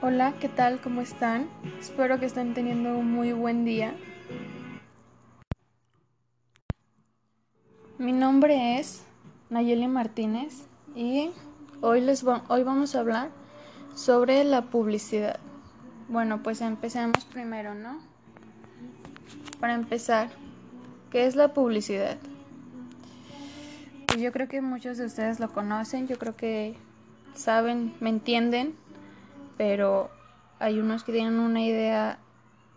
Hola, ¿qué tal? ¿Cómo están? Espero que estén teniendo un muy buen día. Mi nombre es Nayeli Martínez y hoy, les hoy vamos a hablar sobre la publicidad. Bueno, pues empecemos primero, ¿no? Para empezar, ¿qué es la publicidad? Pues yo creo que muchos de ustedes lo conocen, yo creo que saben, me entienden pero hay unos que tienen una idea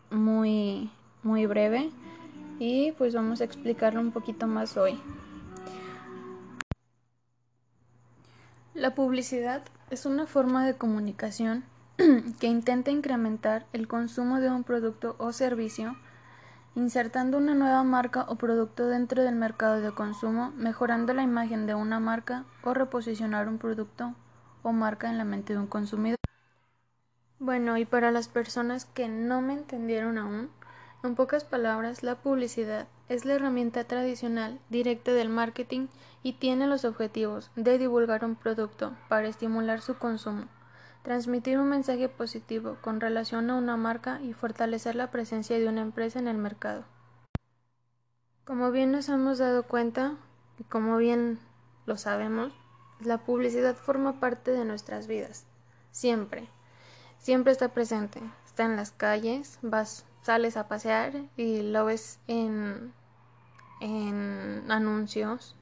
muy, muy breve y pues vamos a explicarlo un poquito más hoy. La publicidad es una forma de comunicación que intenta incrementar el consumo de un producto o servicio insertando una nueva marca o producto dentro del mercado de consumo, mejorando la imagen de una marca o reposicionar un producto o marca en la mente de un consumidor. Bueno, y para las personas que no me entendieron aún, en pocas palabras, la publicidad es la herramienta tradicional directa del marketing y tiene los objetivos de divulgar un producto para estimular su consumo, transmitir un mensaje positivo con relación a una marca y fortalecer la presencia de una empresa en el mercado. Como bien nos hemos dado cuenta, y como bien lo sabemos, la publicidad forma parte de nuestras vidas, siempre siempre está presente. Está en las calles, vas, sales a pasear y lo ves en, en anuncios.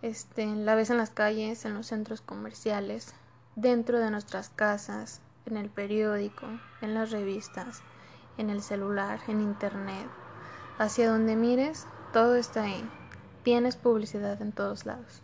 Este, la ves en las calles, en los centros comerciales, dentro de nuestras casas, en el periódico, en las revistas, en el celular, en internet. Hacia donde mires, todo está ahí. Tienes publicidad en todos lados.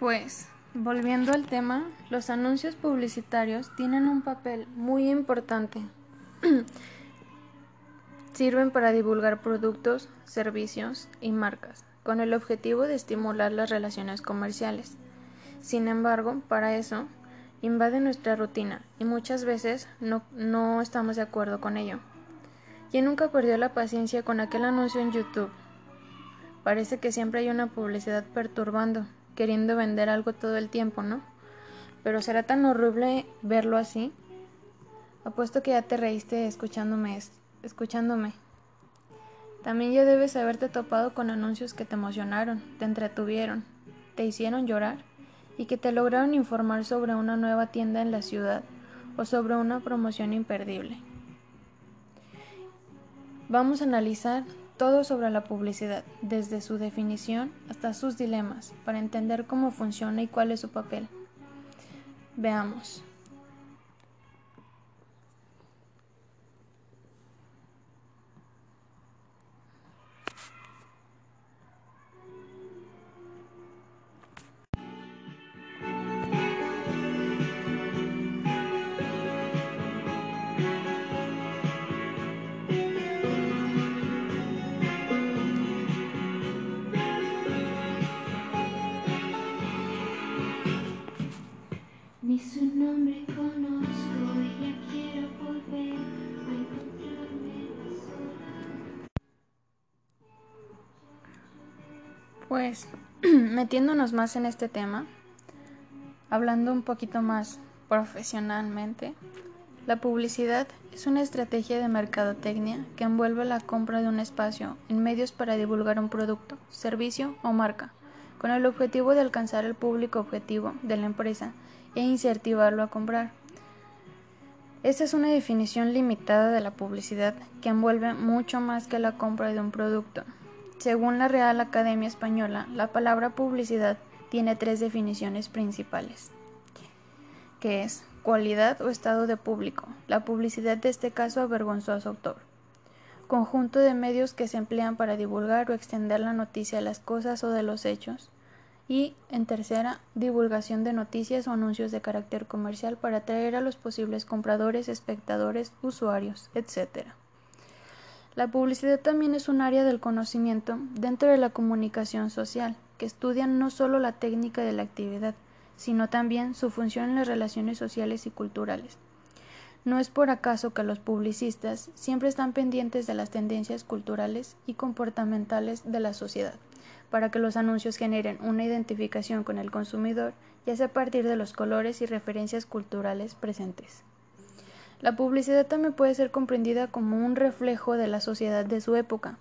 Pues, volviendo al tema, los anuncios publicitarios tienen un papel muy importante. Sirven para divulgar productos, servicios y marcas, con el objetivo de estimular las relaciones comerciales. Sin embargo, para eso, invade nuestra rutina y muchas veces no, no estamos de acuerdo con ello. ¿Quién nunca perdió la paciencia con aquel anuncio en YouTube? Parece que siempre hay una publicidad perturbando queriendo vender algo todo el tiempo, ¿no? Pero será tan horrible verlo así. Apuesto que ya te reíste escuchándome, escuchándome. También ya debes haberte topado con anuncios que te emocionaron, te entretuvieron, te hicieron llorar y que te lograron informar sobre una nueva tienda en la ciudad o sobre una promoción imperdible. Vamos a analizar todo sobre la publicidad, desde su definición hasta sus dilemas, para entender cómo funciona y cuál es su papel. Veamos. Pues metiéndonos más en este tema, hablando un poquito más profesionalmente, la publicidad es una estrategia de mercadotecnia que envuelve la compra de un espacio en medios para divulgar un producto, servicio o marca, con el objetivo de alcanzar el público objetivo de la empresa e incentivarlo a comprar. Esta es una definición limitada de la publicidad que envuelve mucho más que la compra de un producto, según la Real Academia Española, la palabra publicidad tiene tres definiciones principales, que es cualidad o estado de público. La publicidad de este caso avergonzó a su autor. Conjunto de medios que se emplean para divulgar o extender la noticia de las cosas o de los hechos. Y, en tercera, divulgación de noticias o anuncios de carácter comercial para atraer a los posibles compradores, espectadores, usuarios, etc. La publicidad también es un área del conocimiento dentro de la comunicación social, que estudia no solo la técnica de la actividad, sino también su función en las relaciones sociales y culturales. No es por acaso que los publicistas siempre están pendientes de las tendencias culturales y comportamentales de la sociedad, para que los anuncios generen una identificación con el consumidor, ya sea a partir de los colores y referencias culturales presentes. La publicidad también puede ser comprendida como un reflejo de la sociedad de su época,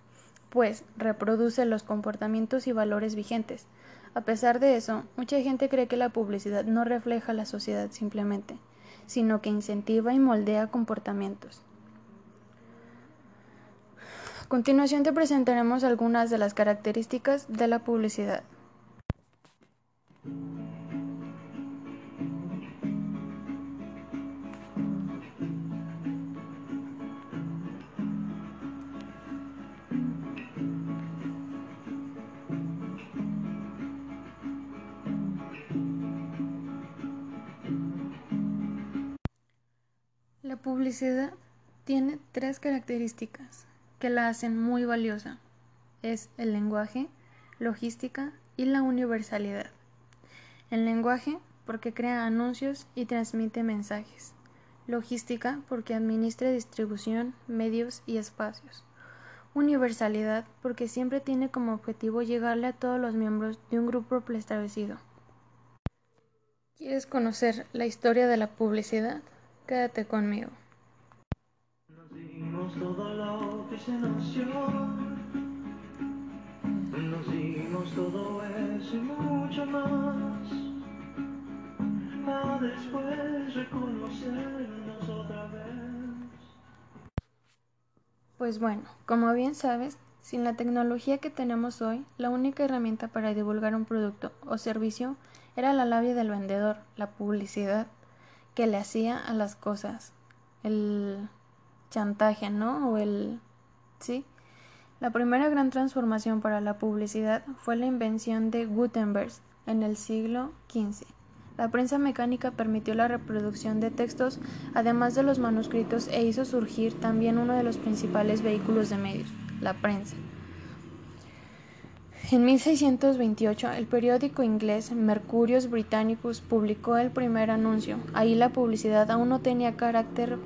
pues reproduce los comportamientos y valores vigentes. A pesar de eso, mucha gente cree que la publicidad no refleja la sociedad simplemente, sino que incentiva y moldea comportamientos. A continuación te presentaremos algunas de las características de la publicidad. Publicidad tiene tres características que la hacen muy valiosa. Es el lenguaje, logística y la universalidad. El lenguaje porque crea anuncios y transmite mensajes. Logística porque administra distribución, medios y espacios. Universalidad porque siempre tiene como objetivo llegarle a todos los miembros de un grupo preestablecido. ¿Quieres conocer la historia de la publicidad? Quédate conmigo. Nos dimos todo lo que se nació. Nos dimos todo eso y mucho más. Para después reconocernos otra vez. Pues bueno, como bien sabes, sin la tecnología que tenemos hoy, la única herramienta para divulgar un producto o servicio era la labia del vendedor, la publicidad que le hacía a las cosas, el chantaje, ¿no? O el... ¿sí? La primera gran transformación para la publicidad fue la invención de Gutenberg en el siglo XV. La prensa mecánica permitió la reproducción de textos, además de los manuscritos, e hizo surgir también uno de los principales vehículos de medios, la prensa. En 1628, el periódico inglés Mercurius Britannicus publicó el primer anuncio. Ahí la publicidad aún no tenía carácter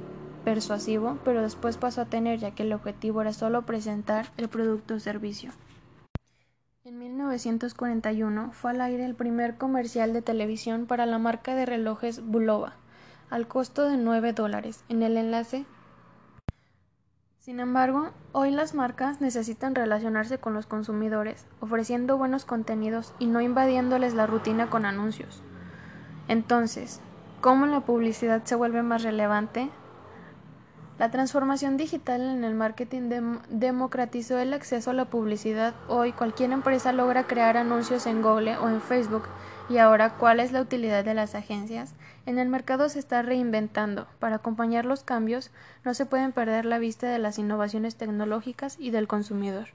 persuasivo, pero después pasó a tener, ya que el objetivo era solo presentar el producto o servicio. En 1941 fue al aire el primer comercial de televisión para la marca de relojes Bulova, al costo de 9 dólares. En el enlace sin embargo, hoy las marcas necesitan relacionarse con los consumidores, ofreciendo buenos contenidos y no invadiéndoles la rutina con anuncios. Entonces, ¿cómo la publicidad se vuelve más relevante? La transformación digital en el marketing democratizó el acceso a la publicidad. Hoy cualquier empresa logra crear anuncios en Google o en Facebook. Y ahora, ¿cuál es la utilidad de las agencias? En el mercado se está reinventando. Para acompañar los cambios, no se pueden perder la vista de las innovaciones tecnológicas y del consumidor.